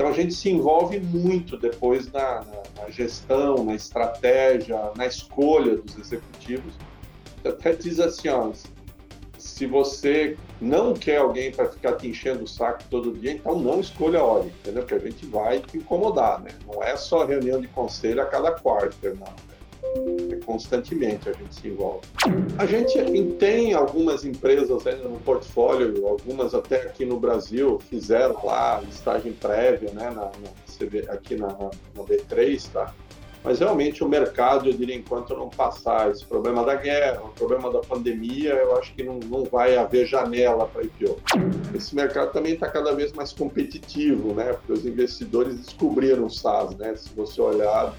Então a gente se envolve muito depois na, na, na gestão, na estratégia, na escolha dos executivos. Até diz assim, ó, se você não quer alguém para ficar te enchendo o saco todo dia, então não escolha a hora, entendeu? Porque a gente vai te incomodar, né? Não é só reunião de conselho a cada quarto, não. É constantemente a gente se envolve. A gente tem algumas empresas ainda no portfólio, algumas até aqui no Brasil fizeram lá listagem prévia, né, na, na aqui na, na B3, tá? Mas realmente o mercado, eu diria, enquanto não passar esse problema da guerra, o problema da pandemia, eu acho que não, não vai haver janela para IPO. Esse mercado também está cada vez mais competitivo, né? Porque os investidores descobriram o SaaS, né? Se você olhar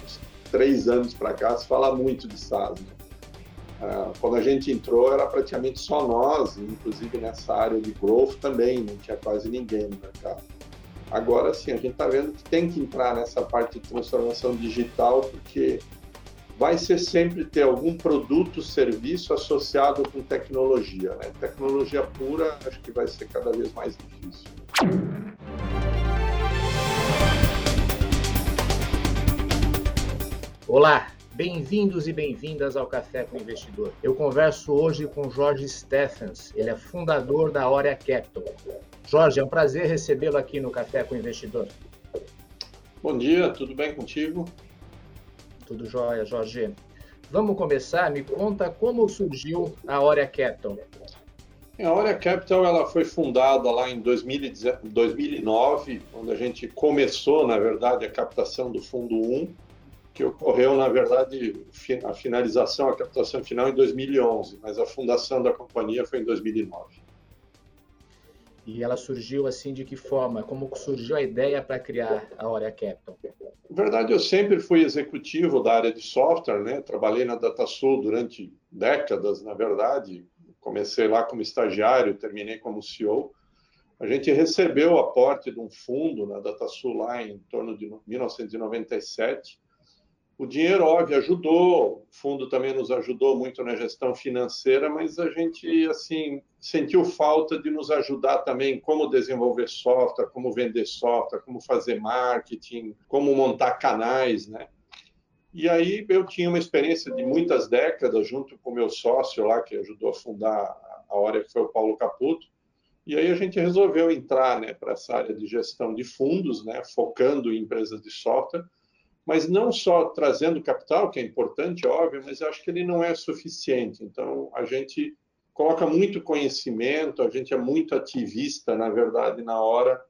três anos para cá, se fala muito de SaaS. Né? Ah, quando a gente entrou, era praticamente só nós, inclusive nessa área de growth também, não tinha quase ninguém no mercado. Agora sim, a gente está vendo que tem que entrar nessa parte de transformação digital, porque vai ser sempre ter algum produto, serviço associado com tecnologia. Né? Tecnologia pura, acho que vai ser cada vez mais difícil. Olá, bem-vindos e bem-vindas ao Café com o Investidor. Eu converso hoje com Jorge Stephens, ele é fundador da Aurea Capital. Jorge, é um prazer recebê-lo aqui no Café com o Investidor. Bom dia, tudo bem contigo? Tudo jóia, Jorge. Vamos começar? Me conta como surgiu a Aurea Capital. A Aurea Capital ela foi fundada lá em 2009, quando a gente começou, na verdade, a captação do Fundo 1 que ocorreu, na verdade, a finalização, a captação final em 2011, mas a fundação da companhia foi em 2009. E ela surgiu assim de que forma? Como surgiu a ideia para criar a Aurea Capital? Na verdade, eu sempre fui executivo da área de software, né? Trabalhei na DataSul durante décadas, na verdade. Comecei lá como estagiário, terminei como CEO. A gente recebeu o aporte de um fundo na DataSul lá em torno de 1997 o dinheiro, óbvio, ajudou, o fundo também nos ajudou muito na gestão financeira, mas a gente, assim, sentiu falta de nos ajudar também como desenvolver software, como vender software, como fazer marketing, como montar canais, né? E aí eu tinha uma experiência de muitas décadas junto com meu sócio lá, que ajudou a fundar a hora que foi o Paulo Caputo, e aí a gente resolveu entrar né, para essa área de gestão de fundos, né, focando em empresas de software, mas não só trazendo capital, que é importante, óbvio, mas acho que ele não é suficiente. Então, a gente coloca muito conhecimento, a gente é muito ativista, na verdade, na hora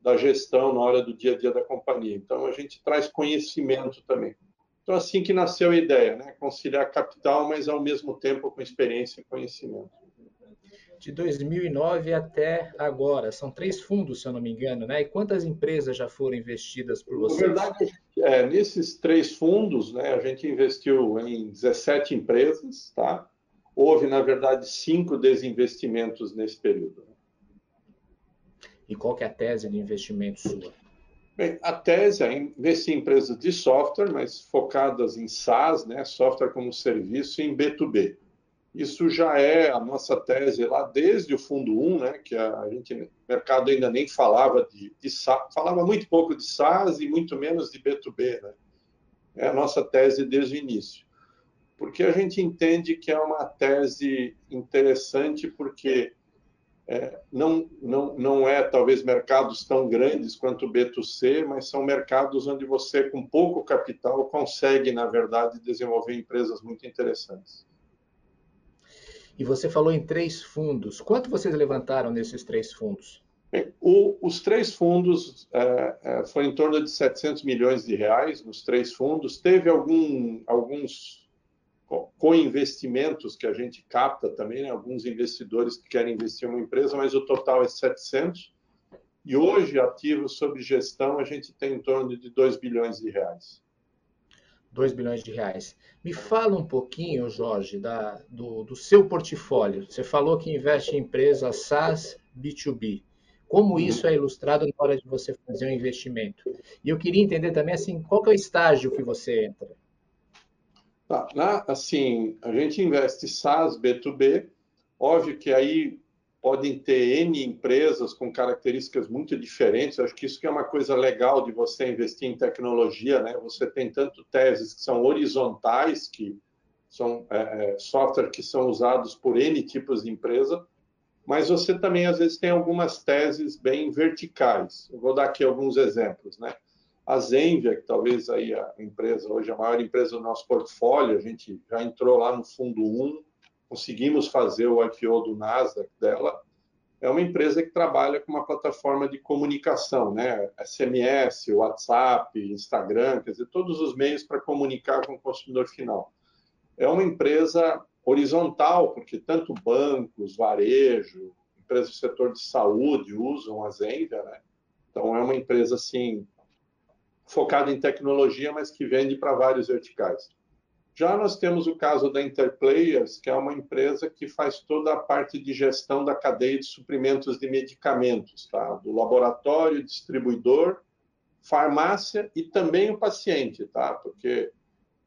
da gestão, na hora do dia a dia da companhia. Então, a gente traz conhecimento também. Então, assim que nasceu a ideia, né? conciliar capital, mas ao mesmo tempo com experiência e conhecimento de 2009 até agora. São três fundos, se eu não me engano, né? E quantas empresas já foram investidas por vocês? Na verdade, é, nesses três fundos, né, a gente investiu em 17 empresas, tá? Houve, na verdade, cinco desinvestimentos nesse período. E qual que é a tese de investimento sua? Bem, a tese é investir em empresas de software, mas focadas em SaaS, né, software como serviço, e em B2B. Isso já é a nossa tese lá desde o fundo 1, né, que a gente o mercado ainda nem falava de, de falava muito pouco de SaaS e muito menos de B2B, né? É a nossa tese desde o início. Porque a gente entende que é uma tese interessante porque é, não, não, não é talvez mercados tão grandes quanto o B2C, mas são mercados onde você, com pouco capital, consegue, na verdade, desenvolver empresas muito interessantes. E você falou em três fundos. Quanto vocês levantaram nesses três fundos? Bem, o, os três fundos é, é, foi em torno de 700 milhões de reais nos três fundos. Teve algum, alguns co-investimentos que a gente capta também, né? alguns investidores que querem investir em uma empresa, mas o total é 700. E hoje, ativos sob gestão, a gente tem em torno de 2 bilhões de reais. 2 bilhões de reais. Me fala um pouquinho, Jorge, da, do, do, seu portfólio. Você falou que investe em empresas SaaS B2B. Como uhum. isso é ilustrado na hora de você fazer um investimento? E eu queria entender também assim, qual é o estágio que você entra? Tá, assim, a gente investe SaaS B2B. Óbvio que aí podem ter N empresas com características muito diferentes. acho que isso que é uma coisa legal de você investir em tecnologia, né? Você tem tanto teses que são horizontais, que são é, é, software que são usados por N tipos de empresa, mas você também às vezes tem algumas teses bem verticais. Eu vou dar aqui alguns exemplos, né? A Zenvia, que talvez aí a empresa hoje a maior empresa do nosso portfólio, a gente já entrou lá no fundo 1, conseguimos fazer o IPO do Nasdaq dela. É uma empresa que trabalha com uma plataforma de comunicação, né? SMS, WhatsApp, Instagram, quer dizer, todos os meios para comunicar com o consumidor final. É uma empresa horizontal, porque tanto bancos, varejo, empresas do setor de saúde usam a Zenvia, né? Então é uma empresa assim focada em tecnologia, mas que vende para vários verticais. Já nós temos o caso da Interplayers, que é uma empresa que faz toda a parte de gestão da cadeia de suprimentos de medicamentos, tá? do laboratório, distribuidor, farmácia e também o paciente, tá? porque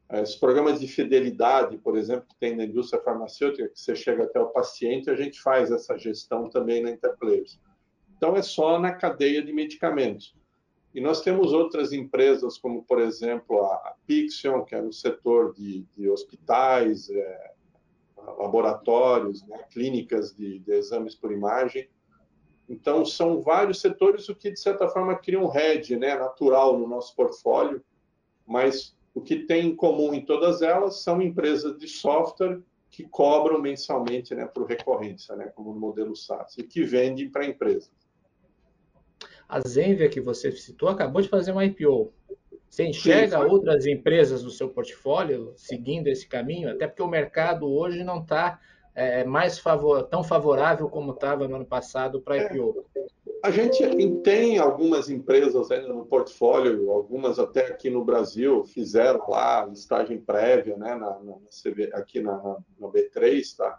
eh, esses programas de fidelidade, por exemplo, que tem na indústria farmacêutica, que você chega até o paciente, a gente faz essa gestão também na Interplayers. Então, é só na cadeia de medicamentos. E nós temos outras empresas, como, por exemplo, a Pixion, que é no setor de, de hospitais, é, laboratórios, né, clínicas de, de, exames por imagem. Então, são vários setores, o que, de certa forma, cria um hedge né, natural no nosso portfólio, mas o que tem em comum em todas elas são empresas de software que cobram mensalmente né, por recorrência, né, como no modelo SaaS, e que vendem para empresas. A Zenvia, que você citou, acabou de fazer uma IPO. Você enxerga Sim, outras empresas do seu portfólio seguindo esse caminho? Até porque o mercado hoje não está é, mais favor, tão favorável como estava no ano passado para a IPO. É, a gente tem algumas empresas ainda no portfólio, algumas até aqui no Brasil fizeram lá listagem prévia, né, na, na aqui na, na, na B3, tá?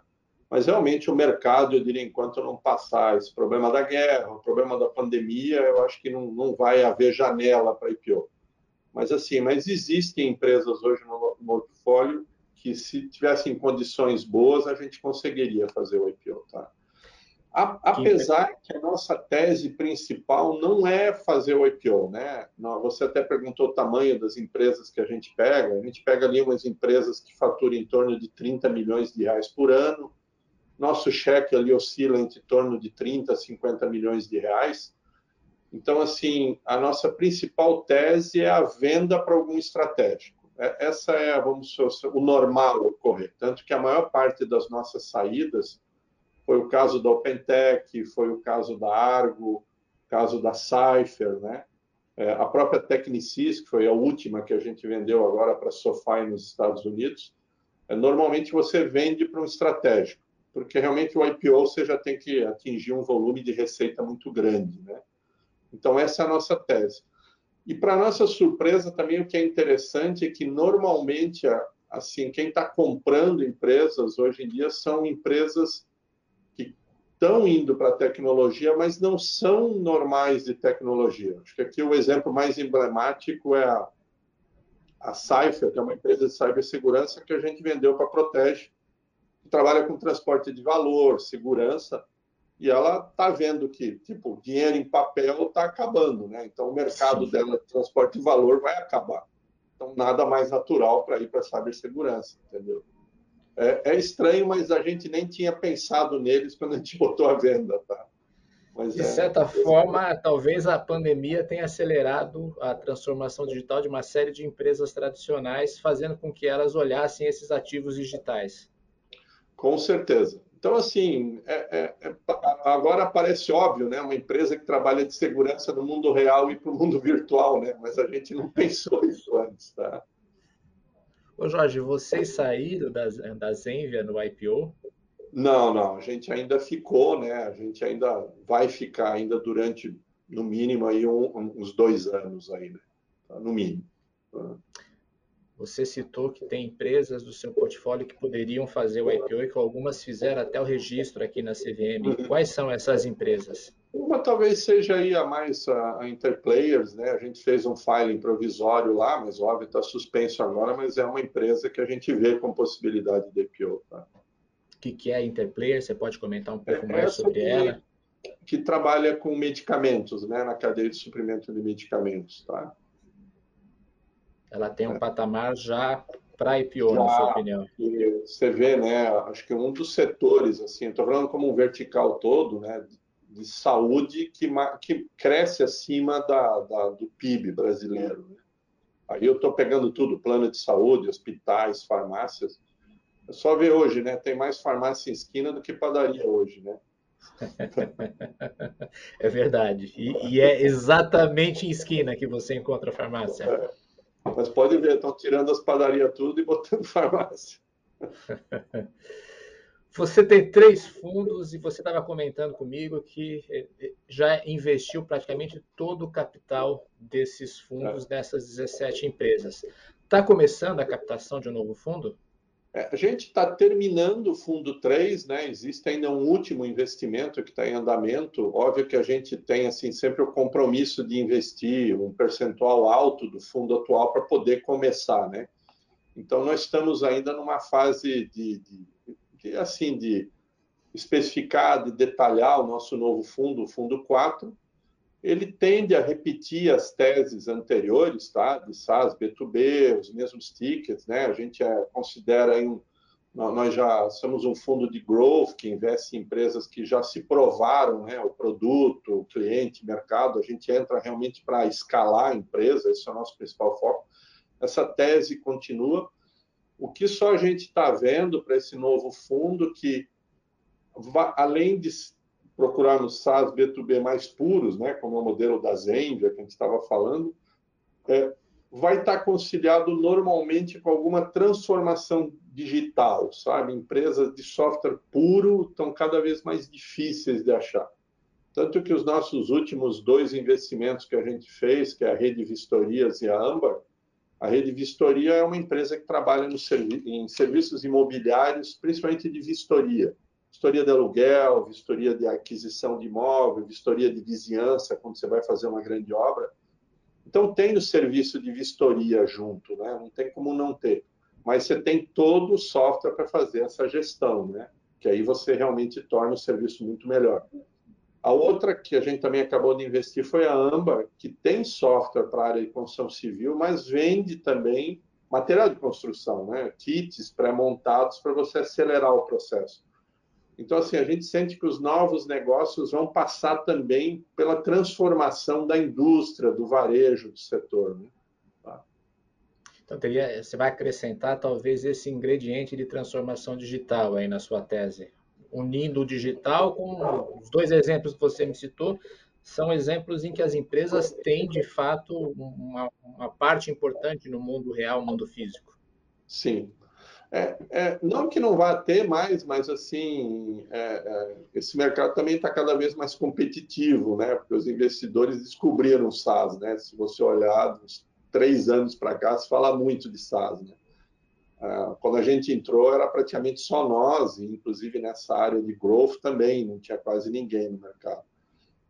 Mas realmente o mercado, eu diria, enquanto não passar esse problema da guerra, o problema da pandemia, eu acho que não, não vai haver janela para IPO. Mas assim, mas existem empresas hoje no, portfólio que se tivessem condições boas, a gente conseguiria fazer o IPO, tá? apesar que a nossa tese principal não é fazer o IPO, né? Você até perguntou o tamanho das empresas que a gente pega. A gente pega ali umas empresas que faturam em torno de 30 milhões de reais por ano, nosso cheque ali oscila entre torno de 30 a 50 milhões de reais. Então, assim, a nossa principal tese é a venda para algum estratégico. É, essa é, vamos o normal ocorrer. Tanto que a maior parte das nossas saídas foi o caso da OpenTech, foi o caso da Argo, caso da Cypher, né? É, a própria Technicis, que foi a última que a gente vendeu agora para a SoFi nos Estados Unidos, é, normalmente você vende para um estratégico porque realmente o IPO você já tem que atingir um volume de receita muito grande, né? Então essa é a nossa tese. E para nossa surpresa também o que é interessante é que normalmente assim quem está comprando empresas hoje em dia são empresas que estão indo para a tecnologia, mas não são normais de tecnologia. Acho que aqui o exemplo mais emblemático é a, a Cypher, que é uma empresa de cibersegurança que a gente vendeu para Protege trabalha com transporte de valor, segurança, e ela está vendo que, tipo, dinheiro em papel está acabando, né? Então, o mercado Sim. dela de transporte de valor vai acabar. Então, nada mais natural para ir para a cibersegurança, entendeu? É, é, estranho, mas a gente nem tinha pensado neles quando a gente botou a venda, tá? Mas de é, certa forma, talvez a pandemia tenha acelerado a transformação digital de uma série de empresas tradicionais, fazendo com que elas olhassem esses ativos digitais. Com certeza. Então, assim, é, é, é, agora parece óbvio, né? Uma empresa que trabalha de segurança no mundo real e para o mundo virtual, né? Mas a gente não pensou isso antes, tá? Ô Jorge, vocês saíram da, da Zenvia no IPO? Não, não. A gente ainda ficou, né? A gente ainda vai ficar ainda durante, no mínimo, aí um, uns dois anos aí, né? No mínimo. Você citou que tem empresas do seu portfólio que poderiam fazer o IPO e que algumas fizeram até o registro aqui na CVM. Quais são essas empresas? Uma talvez seja aí a mais a, Interplayers, né? A gente fez um filing provisório lá, mas óbvio está suspenso agora, mas é uma empresa que a gente vê com possibilidade de IPO. Tá? que, que é a Interplayer? Você pode comentar um pouco é mais sobre que, ela? Que trabalha com medicamentos, né, na cadeia de suprimento de medicamentos, tá? Ela tem um é. patamar já para IPO, já, na sua opinião? Você vê, né? Acho que um dos setores, assim, estou falando como um vertical todo, né? De saúde que, que cresce acima da, da do PIB brasileiro. Né? Aí eu estou pegando tudo, plano de saúde, hospitais, farmácias. É só ver hoje, né? Tem mais farmácia em esquina do que padaria hoje, né? é verdade. E, e, é exatamente em esquina que você encontra a farmácia. É. Mas pode ver, estão tirando as padarias tudo e botando farmácia. Você tem três fundos e você estava comentando comigo que eh, eh, já investiu praticamente todo o capital desses fundos, é. dessas 17 empresas. Está começando a captação de um novo fundo? É, a gente está terminando o fundo 3, né? existe ainda um último investimento que está em andamento. Óbvio que a gente tem assim sempre o compromisso de investir um percentual alto do fundo atual para poder começar. Né? Então, nós estamos ainda numa fase de, de, de, assim, de especificar, de detalhar o nosso novo fundo, o fundo 4, ele tende a repetir as teses anteriores, tá? De SaaS, B2B, os mesmos tickets, né? A gente é, considera um, nós já somos um fundo de growth que investe em empresas que já se provaram, né? O produto, o cliente, mercado. A gente entra realmente para escalar a empresa. Esse é o nosso principal foco. Essa tese continua. O que só a gente está vendo para esse novo fundo que além de procurar nos SaaS B2B mais puros, né, como é o modelo da Zenvia que a gente estava falando, é, vai estar tá conciliado normalmente com alguma transformação digital, sabe? Empresas de software puro estão cada vez mais difíceis de achar. Tanto que os nossos últimos dois investimentos que a gente fez, que é a Rede Vistorias e a Ambar, a Rede Vistoria é uma empresa que trabalha servi em serviços imobiliários, principalmente de vistoria vistoria de aluguel, vistoria de aquisição de imóvel, vistoria de vizinhança, quando você vai fazer uma grande obra. Então, tem o serviço de vistoria junto, né? não tem como não ter. Mas você tem todo o software para fazer essa gestão, né? que aí você realmente torna o serviço muito melhor. A outra que a gente também acabou de investir foi a AMBA, que tem software para a área de construção civil, mas vende também material de construção, né? kits pré-montados para você acelerar o processo. Então, assim, a gente sente que os novos negócios vão passar também pela transformação da indústria, do varejo, do setor. Né? Tá. Então, teria, você vai acrescentar talvez esse ingrediente de transformação digital aí na sua tese, unindo o digital com os dois exemplos que você me citou, são exemplos em que as empresas têm, de fato, uma, uma parte importante no mundo real, mundo físico. Sim, é, é, não que não vá ter mais, mas assim, é, é esse mercado também está cada vez mais competitivo, né? Porque os investidores descobriram o SaaS, né? Se você olhar uns três anos para cá, se fala muito de SaaS, né? É, quando a gente entrou, era praticamente só nós, inclusive nessa área de growth também, não tinha quase ninguém no mercado.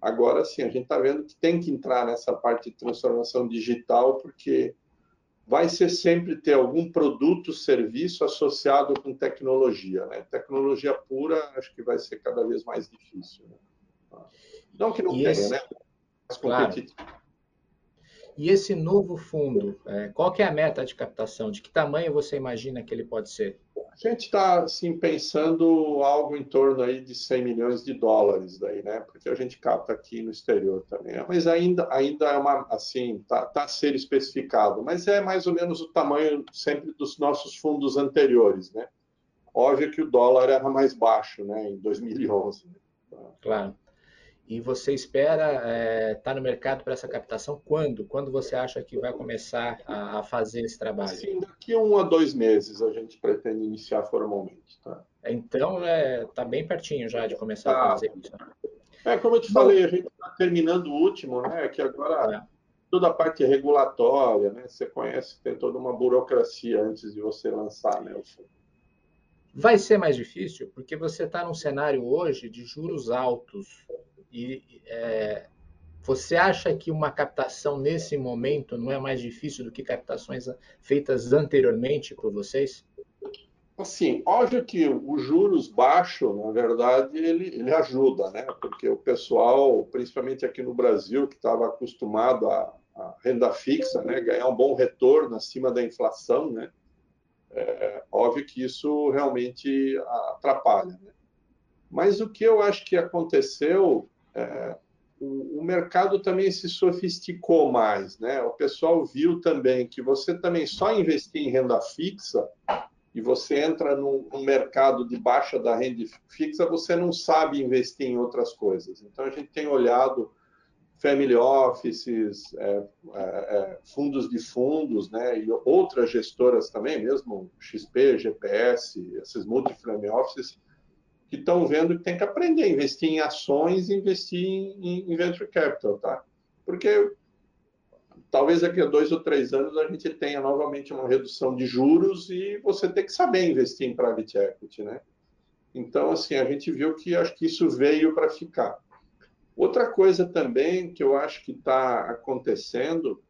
Agora sim, a gente está vendo que tem que entrar nessa parte de transformação digital, porque vai ser sempre ter algum produto, serviço associado com tecnologia. Né? Tecnologia pura, acho que vai ser cada vez mais difícil. Né? Não que não tenha, esse... né? Mas competitivo. Claro. E esse novo fundo, é, qual que é a meta de captação? De que tamanho você imagina que ele pode ser? A gente está assim, pensando algo em torno aí de 100 milhões de dólares, daí, né? porque a gente capta aqui no exterior também. Mas ainda, ainda é uma, assim, está tá a ser especificado, mas é mais ou menos o tamanho sempre dos nossos fundos anteriores. Né? Óbvio que o dólar era mais baixo né? em 2011. Né? Claro. E você espera estar é, tá no mercado para essa captação quando? Quando você acha que vai começar a, a fazer esse trabalho? Sim, daqui um a dois meses a gente pretende iniciar formalmente. Tá? Então, está é, tá bem pertinho já de começar tá. a fazer isso. Né? É, como eu te Bom, falei, a gente está terminando o último, né? que agora é. toda a parte regulatória, né? você conhece, tem toda uma burocracia antes de você lançar né. Vai ser mais difícil porque você está num cenário hoje de juros altos e é, você acha que uma captação nesse momento não é mais difícil do que captações feitas anteriormente por vocês? Assim, óbvio que os juros baixos, na verdade, ele, ele ajuda, né? Porque o pessoal, principalmente aqui no Brasil, que estava acostumado a, a, renda fixa, né? Ganhar um bom retorno acima da inflação, né? É, óbvio que isso realmente atrapalha, né? Mas o que eu acho que aconteceu, o, mercado também se sofisticou mais, né? O pessoal viu também que você também só investir em renda fixa e você entra num, num mercado de baixa da renda fixa, você não sabe investir em outras coisas. Então a gente tem olhado family offices, é, é, é fundos de fundos, né, e outras gestoras também, mesmo XP, GPS, esses multi-family offices, que estão vendo que tem que aprender a investir em ações e investir em, em venture capital, tá? Porque talvez daqui a dois ou três anos a gente tenha novamente uma redução de juros e você tem que saber investir em private equity, né? Então, assim, a gente viu que acho que isso veio para ficar. Outra coisa também que eu acho que está acontecendo,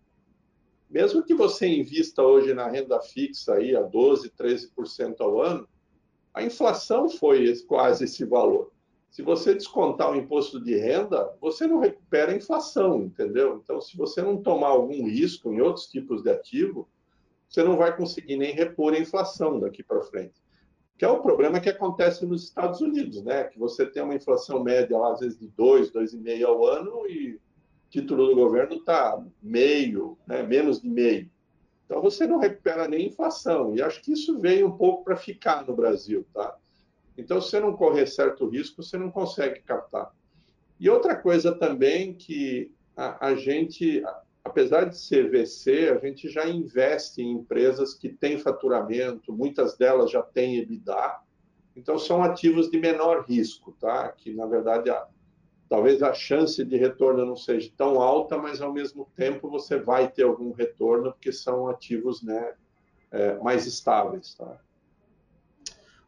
mesmo que você invista hoje na renda fixa aí a 12, 13% ao ano, a inflação foi quase esse valor. Se você descontar o imposto de renda, você não recupera a inflação, entendeu? Então, se você não tomar algum risco em outros tipos de ativo, você não vai conseguir nem repor a inflação daqui para frente. Que é o problema que acontece nos Estados Unidos, né? Que você tem uma inflação média lá, às vezes de 2, 2,5 ao ano e o título do governo está meio, né? menos de meio. Então você não recupera nem inflação. E acho que isso veio um pouco para ficar no Brasil, tá? Então, se você não correr certo risco, você não consegue captar. E outra coisa também que a, a gente, apesar de ser VC, a gente já investe em empresas que têm faturamento, muitas delas já têm EBITDA, então são ativos de menor risco, tá? Que na verdade a, talvez a chance de retorno não seja tão alta, mas ao mesmo tempo você vai ter algum retorno porque são ativos né, é, mais estáveis. Tá?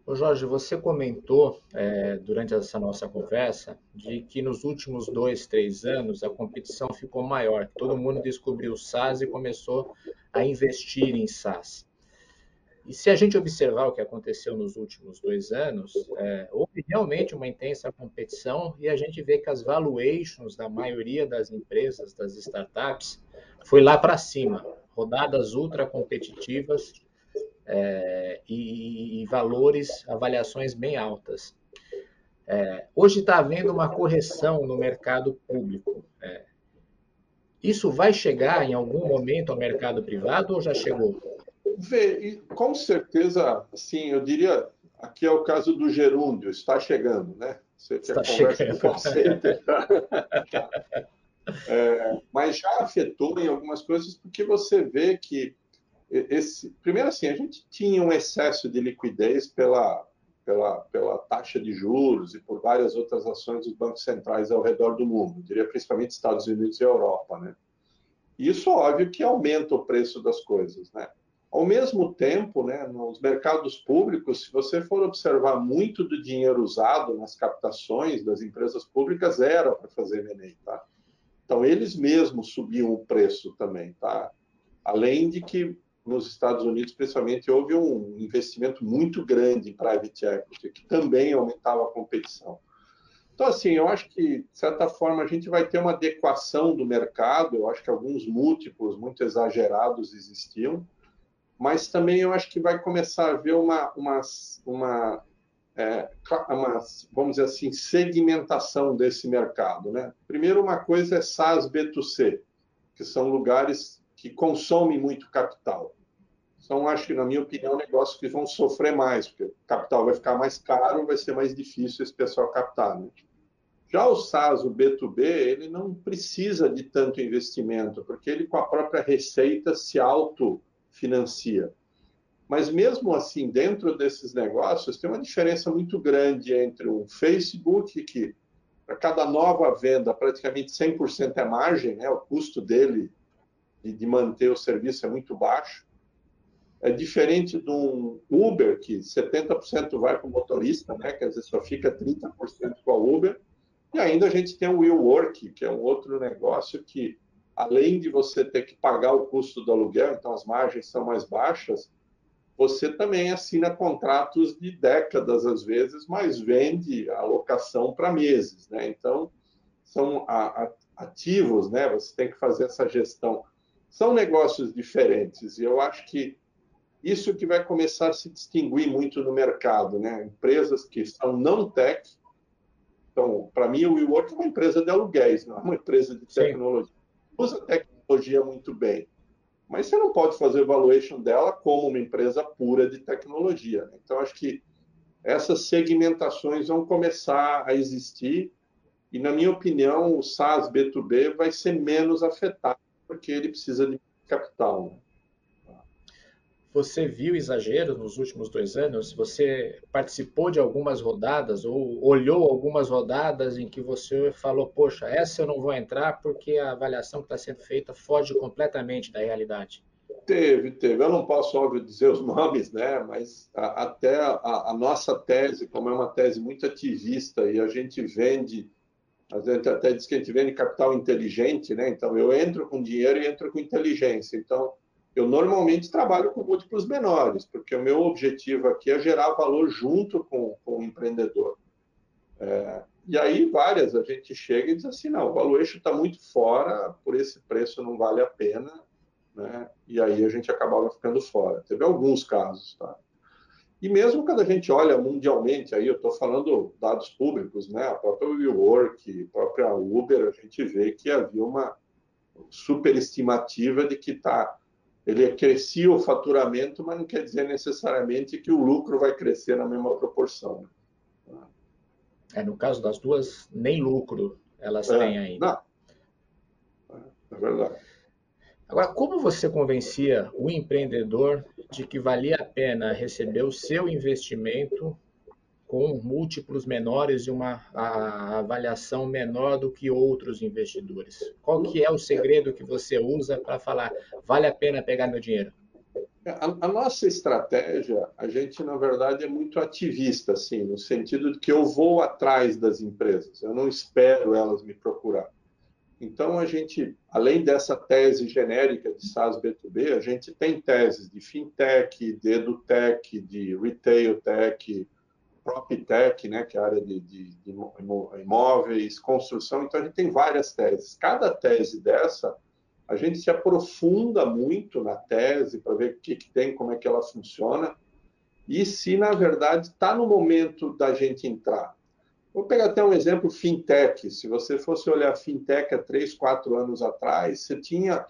Ô Jorge, você comentou é, durante essa nossa conversa de que nos últimos dois, três anos a competição ficou maior, todo mundo descobriu o SaaS e começou a investir em SaaS. E se a gente observar o que aconteceu nos últimos dois anos, é, houve realmente uma intensa competição e a gente vê que as valuations da maioria das empresas, das startups, foi lá para cima, rodadas ultra competitivas é, e, e, valores, avaliações bem altas. É, hoje está havendo uma correção no mercado público. É, isso vai chegar em algum momento ao mercado privado ou já chegou? Vê, com certeza, sim, eu diria, aqui é o caso do gerúndio, está chegando, né? Você está chegando. Com você, é, mas já afetou em algumas coisas porque você vê que esse, primeiro assim, a gente tinha um excesso de liquidez pela, pela, pela taxa de juros e por várias outras ações dos bancos centrais ao redor do mundo, diria principalmente Estados Unidos e Europa, né? Isso óbvio que aumenta o preço das coisas, né? Ao mesmo tempo, né, nos mercados públicos, se você for observar muito do dinheiro usado nas captações das empresas públicas era para fazer M&A, tá? Então eles mesmos subiam o preço também, tá? Além de que nos Estados Unidos, principalmente, houve um investimento muito grande em private equity, que também aumentava a competição. Então, assim, eu acho que, de certa forma, a gente vai ter uma adequação do mercado. Eu acho que alguns múltiplos muito exagerados existiam, mas também eu acho que vai começar a haver uma, uma, uma, é, uma, vamos dizer assim, segmentação desse mercado. Né? Primeiro, uma coisa é SaaS B2C, que são lugares que consomem muito capital. São, acho que, na minha opinião, negócios que vão sofrer mais, porque o capital vai ficar mais caro, vai ser mais difícil esse pessoal captar. Né? Já o SaaS, o B2B, ele não precisa de tanto investimento, porque ele, com a própria receita, se auto financia. Mas mesmo assim, dentro desses negócios, tem uma diferença muito grande entre um Facebook, que para cada nova venda, praticamente 100% é margem, né? o custo dele de, manter o serviço é muito baixo. É diferente de um Uber, que 70% vai para o motorista, né? quer dizer, só fica 30% com a Uber. E ainda a gente tem o WeWork, que é um outro negócio que além de você ter que pagar o custo do aluguel, então as margens são mais baixas, você também assina contratos de décadas, às vezes, mas vende a locação para meses. Né? Então, são ativos, né? você tem que fazer essa gestão. São negócios diferentes, e eu acho que isso que vai começar a se distinguir muito no mercado. Né? Empresas que são não tech, então, para mim, o WeWork é uma empresa de aluguéis, não é uma empresa de tecnologia. Sim. Usa tecnologia muito bem mas você não pode fazer valuation dela como uma empresa pura de tecnologia. Né? Então, acho que essas segmentações vão começar a existir e, na minha opinião, o SaaS B2B vai ser menos afetado porque ele precisa de capital. Né? Você viu exageros nos últimos dois anos? Você participou de algumas rodadas ou olhou algumas rodadas em que você falou: Poxa, essa eu não vou entrar porque a avaliação que está sendo feita foge completamente da realidade? Teve, teve. Eu não posso, óbvio, dizer os nomes, né? mas a, até a, a, nossa tese, como é uma tese muito ativista e a gente vende, a gente até diz que a gente vende capital inteligente, né? então eu entro com dinheiro e entro com inteligência. Então, eu normalmente trabalho com múltiplos menores, porque o meu objetivo aqui é gerar valor junto com, com o empreendedor. É, e aí, várias, a gente chega e diz assim, não, o valuation está muito fora, por esse preço não vale a pena, né? e aí a gente acabava ficando fora. Teve alguns casos, tá? E mesmo quando a gente olha mundialmente, aí eu estou falando dados públicos, né? a própria WeWork, a própria Uber, a gente vê que havia uma superestimativa de que está ele crescia o faturamento, mas não quer dizer necessariamente que o lucro vai crescer na mesma proporção. É, no caso das duas, nem lucro elas é, têm ainda. Não. É verdade. Agora, como você convencia o empreendedor de que valia a pena receber o seu investimento com múltiplos menores e uma avaliação menor do que outros investidores? Qual que é o segredo que você usa para falar vale a pena pegar meu dinheiro? A, a, nossa estratégia, a gente na verdade é muito ativista, assim, no sentido de que eu vou atrás das empresas, eu não espero elas me procurar. Então a gente, além dessa tese genérica de SaaS B2B, a gente tem teses de fintech, de edutech, de retail tech, PropTech, né, que é a área de, de, de, imóveis, construção. Então, a gente tem várias teses. Cada tese dessa, a gente se aprofunda muito na tese para ver o que, que tem, como é que ela funciona e se, na verdade, está no momento da gente entrar. Vou pegar até um exemplo fintech. Se você fosse olhar fintech há três, quatro anos atrás, você tinha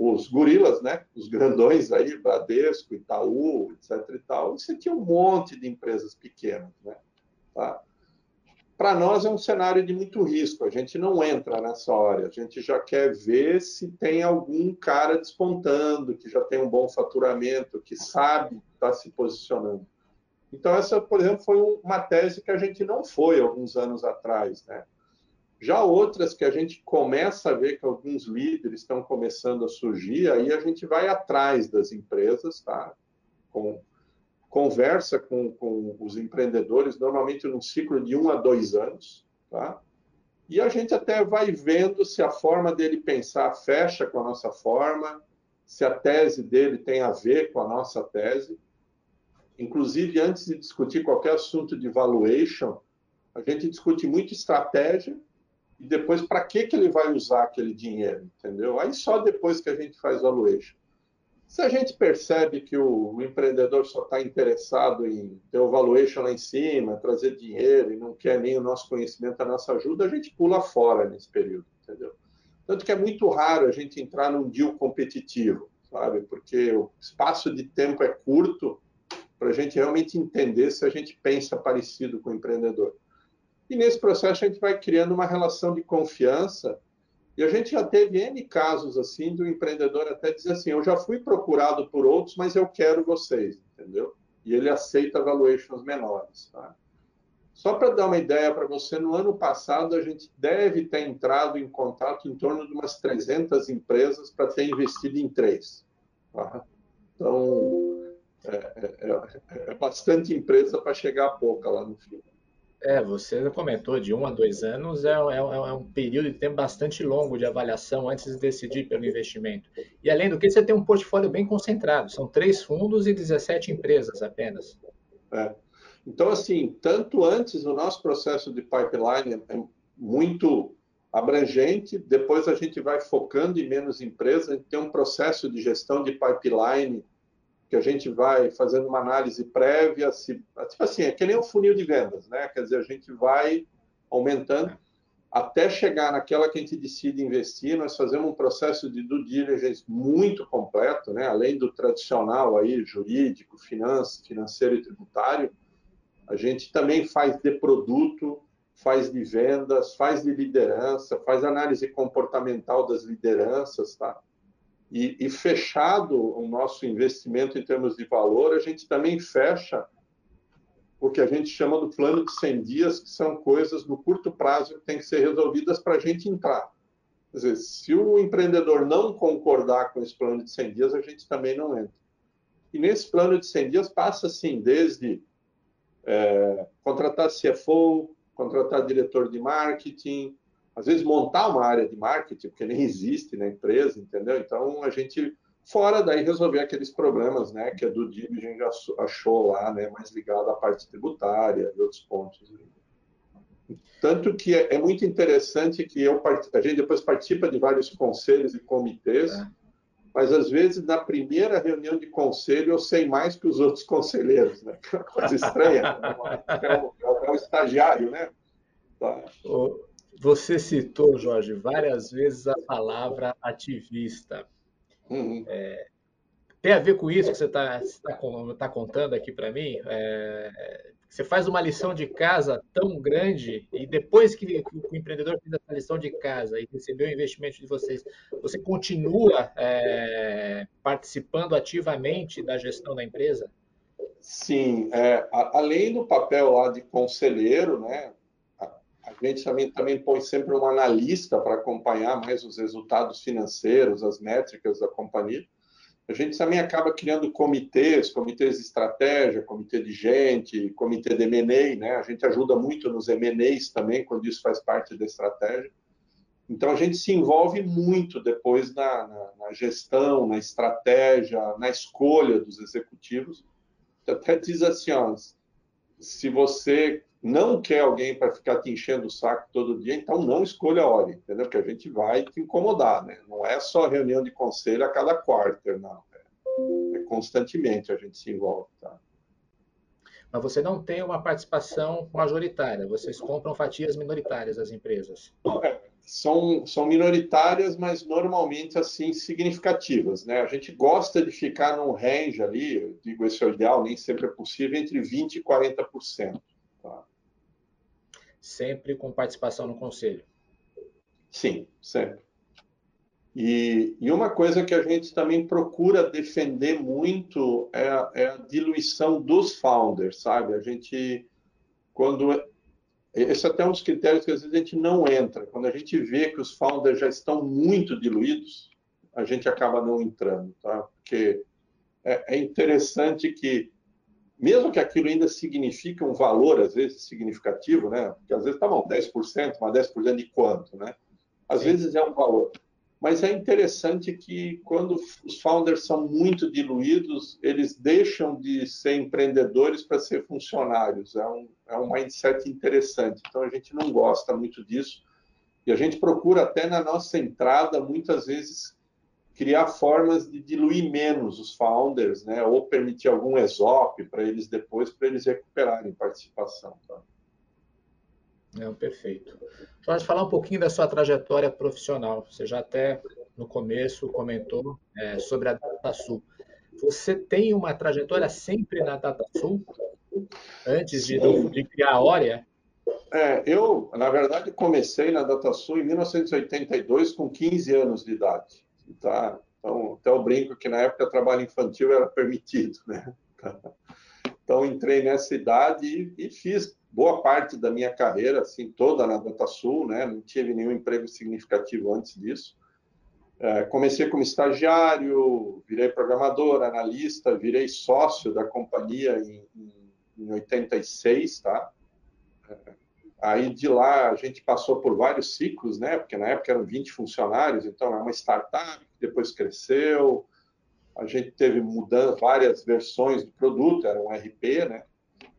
os gorilas, né? Os grandões aí, Bradesco, Itaú, etc. e tal. você tinha um monte de empresas pequenas, né? Tá? Para nós é um cenário de muito risco. A gente não entra nessa hora. A gente já quer ver se tem algum cara despontando, que já tem um bom faturamento, que sabe estar tá se posicionando. Então essa, por exemplo, foi uma tese que a gente não foi alguns anos atrás, né? Já outras que a gente começa a ver que alguns líderes estão começando a surgir, aí a gente vai atrás das empresas, tá? Com, conversa com, com os empreendedores, normalmente num ciclo de um a dois anos, tá? E a gente até vai vendo se a forma dele pensar fecha com a nossa forma, se a tese dele tem a ver com a nossa tese. Inclusive, antes de discutir qualquer assunto de valuation, a gente discute muito estratégia e depois para que, que ele vai usar aquele dinheiro, entendeu? Aí só depois que a gente faz valuation. Se a gente percebe que o, empreendedor só está interessado em ter o valuation lá em cima, trazer dinheiro e não quer nem o nosso conhecimento, a nossa ajuda, a gente pula fora nesse período, entendeu? Tanto que é muito raro a gente entrar num deal competitivo, sabe? Porque o espaço de tempo é curto para a gente realmente entender se a gente pensa parecido com o empreendedor. E nesse processo a gente vai criando uma relação de confiança. E a gente já teve N casos assim do empreendedor até dizer assim: eu já fui procurado por outros, mas eu quero vocês, entendeu? E ele aceita valuations menores. Tá? Só para dar uma ideia para você, no ano passado a gente deve ter entrado em contato em torno de umas 300 empresas para ter investido em três. Tá? Então, é, é, é, é bastante empresa para chegar a pouca lá no fim. É, você comentou de um a dois anos, é, é, é, um período de tempo bastante longo de avaliação antes de decidir pelo investimento. E além do que, você tem um portfólio bem concentrado, são três fundos e 17 empresas apenas. É. Então, assim, tanto antes o nosso processo de pipeline é muito abrangente, depois a gente vai focando em menos empresas, a gente tem um processo de gestão de pipeline que a gente vai fazendo uma análise prévia, se, tipo assim, é que nem um funil de vendas, né? Quer dizer, a gente vai aumentando até chegar naquela que a gente decide investir, nós fazemos um processo de due diligence muito completo, né? Além do tradicional aí jurídico, finança, financeiro e tributário, a gente também faz de produto, faz de vendas, faz de liderança, faz análise comportamental das lideranças, tá? E, e, fechado o nosso investimento em termos de valor, a gente também fecha o que a gente chama do plano de 100 dias, que são coisas no curto prazo que têm que ser resolvidas para a gente entrar. Quer dizer, se o empreendedor não concordar com esse plano de 100 dias, a gente também não entra. E nesse plano de 100 dias passa, assim, desde é, contratar CFO, contratar diretor de marketing, às vezes montar uma área de marketing, porque nem existe na empresa, entendeu? Então, a gente, fora daí, resolver aqueles problemas, né, que a do DIB a gente achou lá, né, mais ligado à parte tributária e outros pontos. Tanto que é, é muito interessante que eu, a gente depois participa de vários conselhos e comitês, é. mas às vezes na primeira reunião de conselho eu sei mais que os outros conselheiros, né? Que é uma coisa estranha. é, um, é um estagiário, né? Tá. Você citou, Jorge, várias vezes a palavra ativista. Uhum. É, tem a ver com isso que você está tá, tá contando aqui para mim? É, você faz uma lição de casa tão grande e depois que, que, o empreendedor fez essa lição de casa e recebeu o investimento de vocês, você continua é, participando ativamente da gestão da empresa? Sim, é, além do papel lá de conselheiro, né, a gente também, também põe sempre um analista para acompanhar mais os resultados financeiros, as métricas da companhia. A gente também acaba criando comitês, comitês de estratégia, comitê de gente, comitê de M&A, né? A gente ajuda muito nos M&As também, quando isso faz parte da estratégia. Então, a gente se envolve muito depois na, na, na gestão, na estratégia, na escolha dos executivos. Até diz assim, ó, se você não quer alguém para ficar te enchendo o saco todo dia, então não escolha a hora, entendeu? Porque a gente vai te incomodar, né? Não é só reunião de conselho a cada quarter, não. É, é constantemente a gente se envolve, tá? Mas você não tem uma participação majoritária, vocês compram fatias minoritárias das empresas. São, são minoritárias, mas normalmente assim significativas, né? A gente gosta de ficar num range ali, digo esse é o ideal, nem sempre é possível, entre 20% e 40%. Tá? Sempre com participação no conselho. Sim, sempre. E, e, uma coisa que a gente também procura defender muito é a, é a, diluição dos founders, sabe? A gente, quando. Esse é até um dos critérios que às vezes a gente não entra. Quando a gente vê que os founders já estão muito diluídos, a gente acaba não entrando, tá? Porque é, é interessante que mesmo que aquilo ainda signifique um valor, às vezes, significativo, né? Porque às vezes tá bom, 10%, mas 10% de quanto, né? Às Sim. vezes é um valor. Mas é interessante que quando os founders são muito diluídos, eles deixam de ser empreendedores para ser funcionários. É um, é um mindset interessante. Então a gente não gosta muito disso. E a gente procura até na nossa entrada, muitas vezes, criar formas de diluir menos os founders, né? Ou permitir algum ESOP para eles depois, para eles recuperarem participação. Tá? É, perfeito. Jorge, falar um pouquinho da sua trajetória profissional. Você já até no começo comentou é, sobre a DataSul. Você tem uma trajetória sempre na DataSul? Antes de, de criar a Ória? É, eu, na verdade, comecei na DataSul em 1982, com 15 anos de idade. Tá? Então, até eu brinco que na época trabalho infantil era permitido, né? Então, entrei nessa idade e, e, fiz boa parte da minha carreira, assim, toda na DataSul, né? Não tive nenhum emprego significativo antes disso. É, comecei como estagiário, virei programador, analista, virei sócio da companhia em, em, em 86, tá? Aí de lá a gente passou por vários ciclos, né? Porque na época eram 20 funcionários, então é uma startup, depois cresceu. A gente teve mudando várias versões do produto, era um RP, né?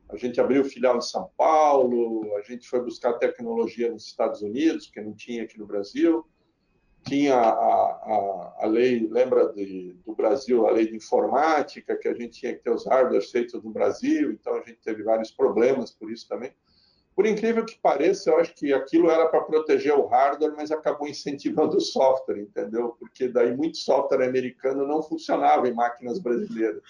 A gente abriu filial em São Paulo, a gente foi buscar tecnologia nos Estados Unidos, que não tinha aqui no Brasil. Tinha a, a, a lei, lembra de, do Brasil, a lei de informática, que a gente tinha que ter os hardwares feitos no Brasil, então a gente teve vários problemas por isso também. Por incrível que pareça, eu acho que aquilo era para proteger o hardware, mas acabou incentivando o software, entendeu? Porque daí muito software americano não funcionava em máquinas brasileiras.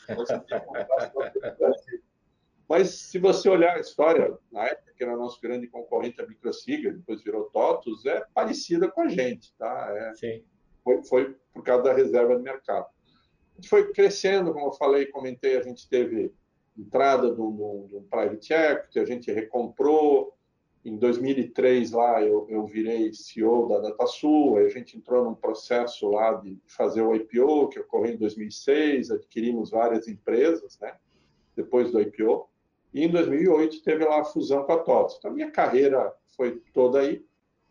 mas se você olhar a história, na época que era nosso grande concorrente, a Microsiga, depois virou TOTUS, é parecida com a gente, tá? É, Sim. Foi, foi por causa da reserva de mercado. A gente foi crescendo, como eu falei, comentei, a gente teve entrada de um, de um private equity, a gente recomprou. Em 2003, lá, eu, eu virei CEO da DataSul, a gente entrou num processo lá de fazer o IPO, que ocorreu em 2006, adquirimos várias empresas, né, depois do IPO. E em 2008 teve lá a fusão com a TOTS. Então, a minha carreira foi toda aí,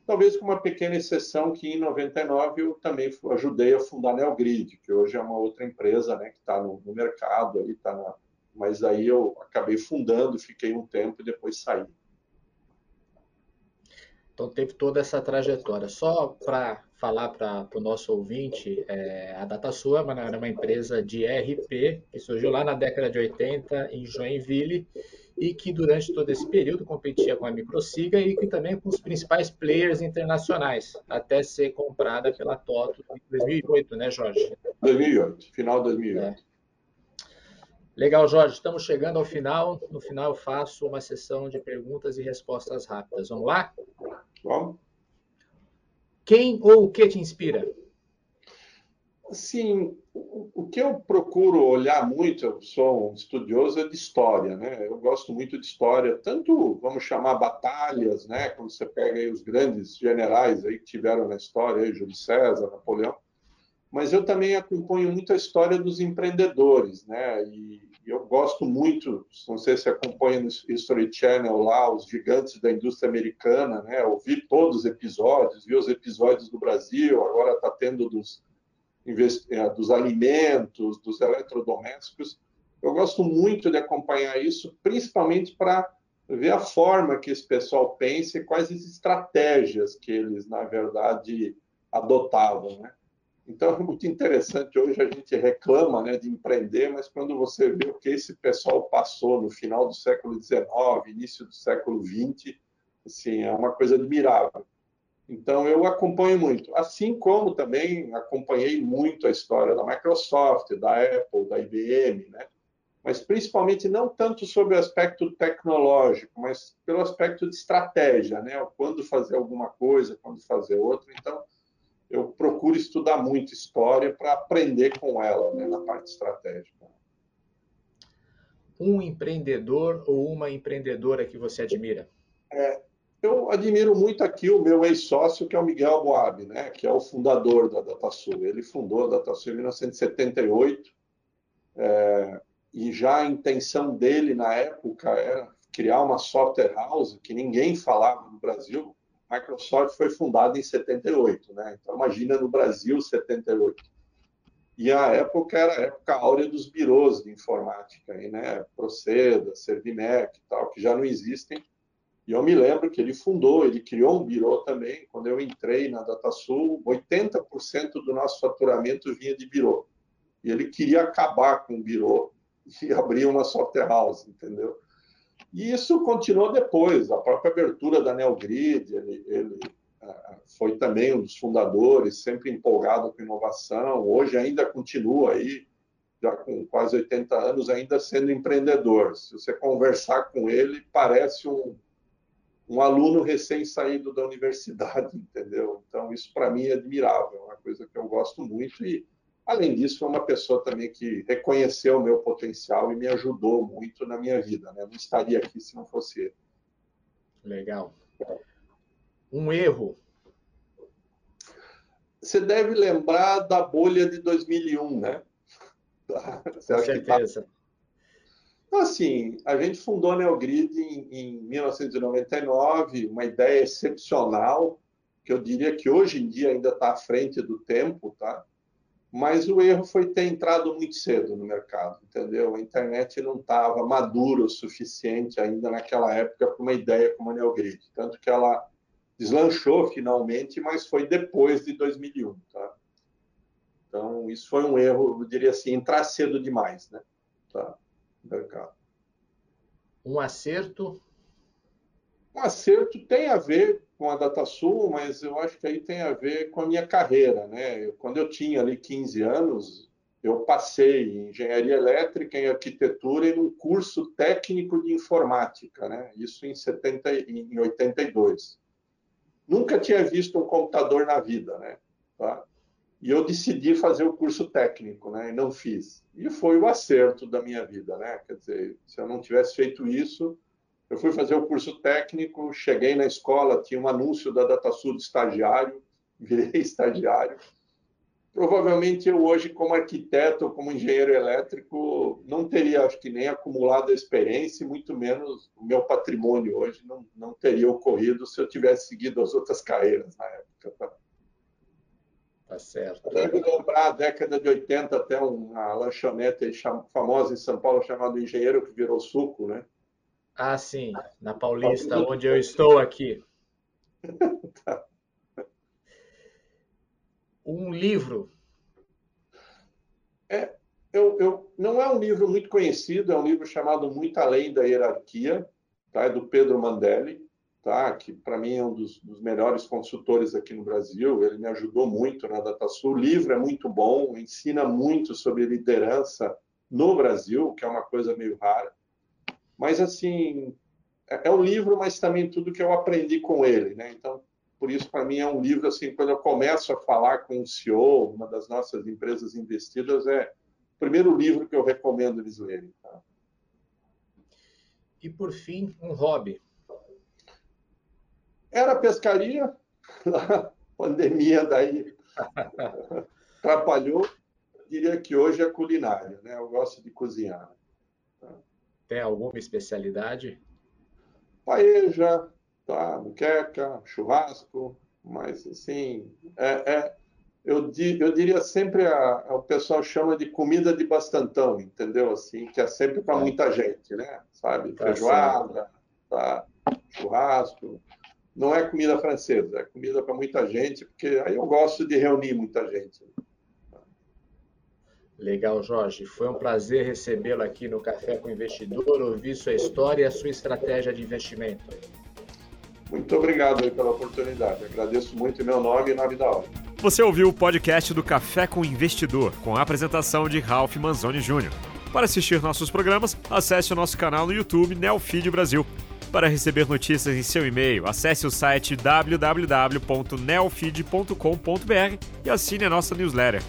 talvez com uma pequena exceção que em 99 eu também ajudei a fundar a Neogrid, que hoje é uma outra empresa né, que está no, no mercado, está na, mas aí eu acabei fundando, fiquei um tempo e depois saí. Então teve toda essa trajetória. Só para falar para o nosso ouvinte, é, a DataSul era uma empresa de RP que surgiu lá na década de 80 em Joinville e que durante todo esse período competia com a Microsiga e que também com os principais players internacionais, até ser comprada pela Toto em 2008, né, Jorge? 2008, final de 2008. É. Legal, Jorge. Estamos chegando ao final. No final, eu faço uma sessão de perguntas e respostas rápidas. Vamos lá? Vamos. Quem ou o que te inspira? Assim, o que eu procuro olhar muito, eu sou um estudioso é de história, né? Eu gosto muito de história, tanto, vamos chamar, batalhas, né? Quando você pega aí os grandes generais aí que tiveram na história, aí, Júlio César, Napoleão, mas eu também acompanho muito a história dos empreendedores, né? E eu gosto muito, não sei se acompanha no History Channel lá, os gigantes da indústria americana, né? Eu vi todos os episódios, vi os episódios do Brasil, agora está tendo dos, eh, dos alimentos, dos eletrodomésticos. Eu gosto muito de acompanhar isso, principalmente para ver a forma que esse pessoal pensa e quais as estratégias que eles, na verdade, adotavam, né? Então, é muito interessante. Hoje a gente reclama né, de empreender, mas quando você vê o que esse pessoal passou no final do século XIX, início do século XX, assim, é uma coisa admirável. Então, eu acompanho muito. Assim como também acompanhei muito a história da Microsoft, da Apple, da IBM, né? mas principalmente não tanto sobre o aspecto tecnológico, mas pelo aspecto de estratégia, né? quando fazer alguma coisa, quando fazer outra. Então, eu procuro estudar muito história para aprender com ela né, na parte estratégica. Um empreendedor ou uma empreendedora que você admira? É, eu admiro muito aqui o meu ex-sócio, que é o Miguel Boab, né, que é o fundador da DataSul. Ele fundou a DataSul em 1978 é, e já a intenção dele na época era criar uma software house que ninguém falava no Brasil, Microsoft foi fundada em 78, né? Então imagina no Brasil 78. E a época era a época áurea dos birôs de informática, aí, né? Proceda, Servimec e tal, que já não existem. E eu me lembro que ele fundou, ele criou um birô também. Quando eu entrei na DataSul, 80% do nosso faturamento vinha de birô. E ele queria acabar com o birô e abrir uma software house, entendeu? E isso continuou depois, a própria abertura da Neogrid, ele, ele foi também um dos fundadores, sempre empolgado com inovação, hoje ainda continua aí, já com quase 80 anos, ainda sendo empreendedor. Se você conversar com ele, parece um, um aluno recém-saído da universidade, entendeu? Então, isso para mim é admirável, é uma coisa que eu gosto muito e Além disso, é uma pessoa também que reconheceu o meu potencial e me ajudou muito na minha vida. Né? Não estaria aqui se não fosse ele. Legal. Um erro. Você deve lembrar da bolha de 2001, né? Com certeza. Então, assim, a gente fundou a Neogrid em, em 1999, uma ideia excepcional, que eu diria que hoje em dia ainda está à frente do tempo, tá? Mas o erro foi ter entrado muito cedo no mercado, entendeu? A internet não estava madura o suficiente ainda naquela época para uma ideia como a Neogrid. Tanto que ela deslanchou finalmente, mas foi depois de 2001, tá? Então, isso foi um erro, eu diria assim, entrar cedo demais, né? Tá? No mercado. Um acerto? Um acerto tem a ver com a DataSul, mas eu acho que aí tem a ver com a minha carreira, né? Eu, quando eu tinha ali 15 anos, eu passei em engenharia elétrica, em arquitetura e num curso técnico de informática, né? Isso em 70 em 82. Nunca tinha visto um computador na vida, né? Tá? E eu decidi fazer o curso técnico, né? E não fiz. E foi o acerto da minha vida, né? Quer dizer, se eu não tivesse feito isso, eu fui fazer o curso técnico, cheguei na escola, tinha um anúncio da DataSul de estagiário, virei estagiário. Provavelmente eu hoje, como arquiteto ou como engenheiro elétrico, não teria, acho que nem acumulado a experiência, muito menos o meu patrimônio hoje não, não teria ocorrido se eu tivesse seguido as outras carreiras na época. Tá, tá certo. Deve lembrar a década de 80 até uma lanchonete famosa em São Paulo chamada Engenheiro que virou suco, né? Ah, sim, na Paulista, onde eu estou aqui. Um livro. É, eu, eu, não é um livro muito conhecido, é um livro chamado Muito Além da Hierarquia, tá? é do Pedro Mandelli, tá? que para mim é um dos, dos, melhores consultores aqui no Brasil, ele me ajudou muito na DataSul. O livro é muito bom, ensina muito sobre liderança no Brasil, que é uma coisa meio rara. Mas, assim, é, é um livro, mas também tudo que eu aprendi com ele, né? Então, por isso, para mim, é um livro, assim, quando eu começo a falar com o CEO, uma das nossas empresas investidas, é o primeiro livro que eu recomendo eles lerem. Tá? E, por fim, um hobby. Era pescaria, a pandemia daí atrapalhou. Diria que hoje é culinária, né? Eu gosto de cozinhar. Tem alguma especialidade? Paeja, tá, muqueca, churrasco, mas assim, é, é eu, di, eu diria sempre, a, a, o pessoal chama de comida de bastantão, entendeu? Assim, que é sempre para é. muita gente, né? Sabe? Tá Feijoada, tá, churrasco. Não é comida francesa, é comida para muita gente, porque aí eu gosto de reunir muita gente. Legal, Jorge. Foi um prazer recebê-lo aqui no Café com o Investidor, ouvir sua história e a sua estratégia de investimento. Muito obrigado pela oportunidade. Agradeço muito em meu nome e nome da hora. Você ouviu o podcast do Café com o Investidor, com a apresentação de Ralph Manzoni Jr. Para assistir nossos programas, acesse o nosso canal no YouTube Neofeed Brasil. Para receber notícias em seu e-mail, acesse o site www.neofeed.com.br e assine a nossa newsletter.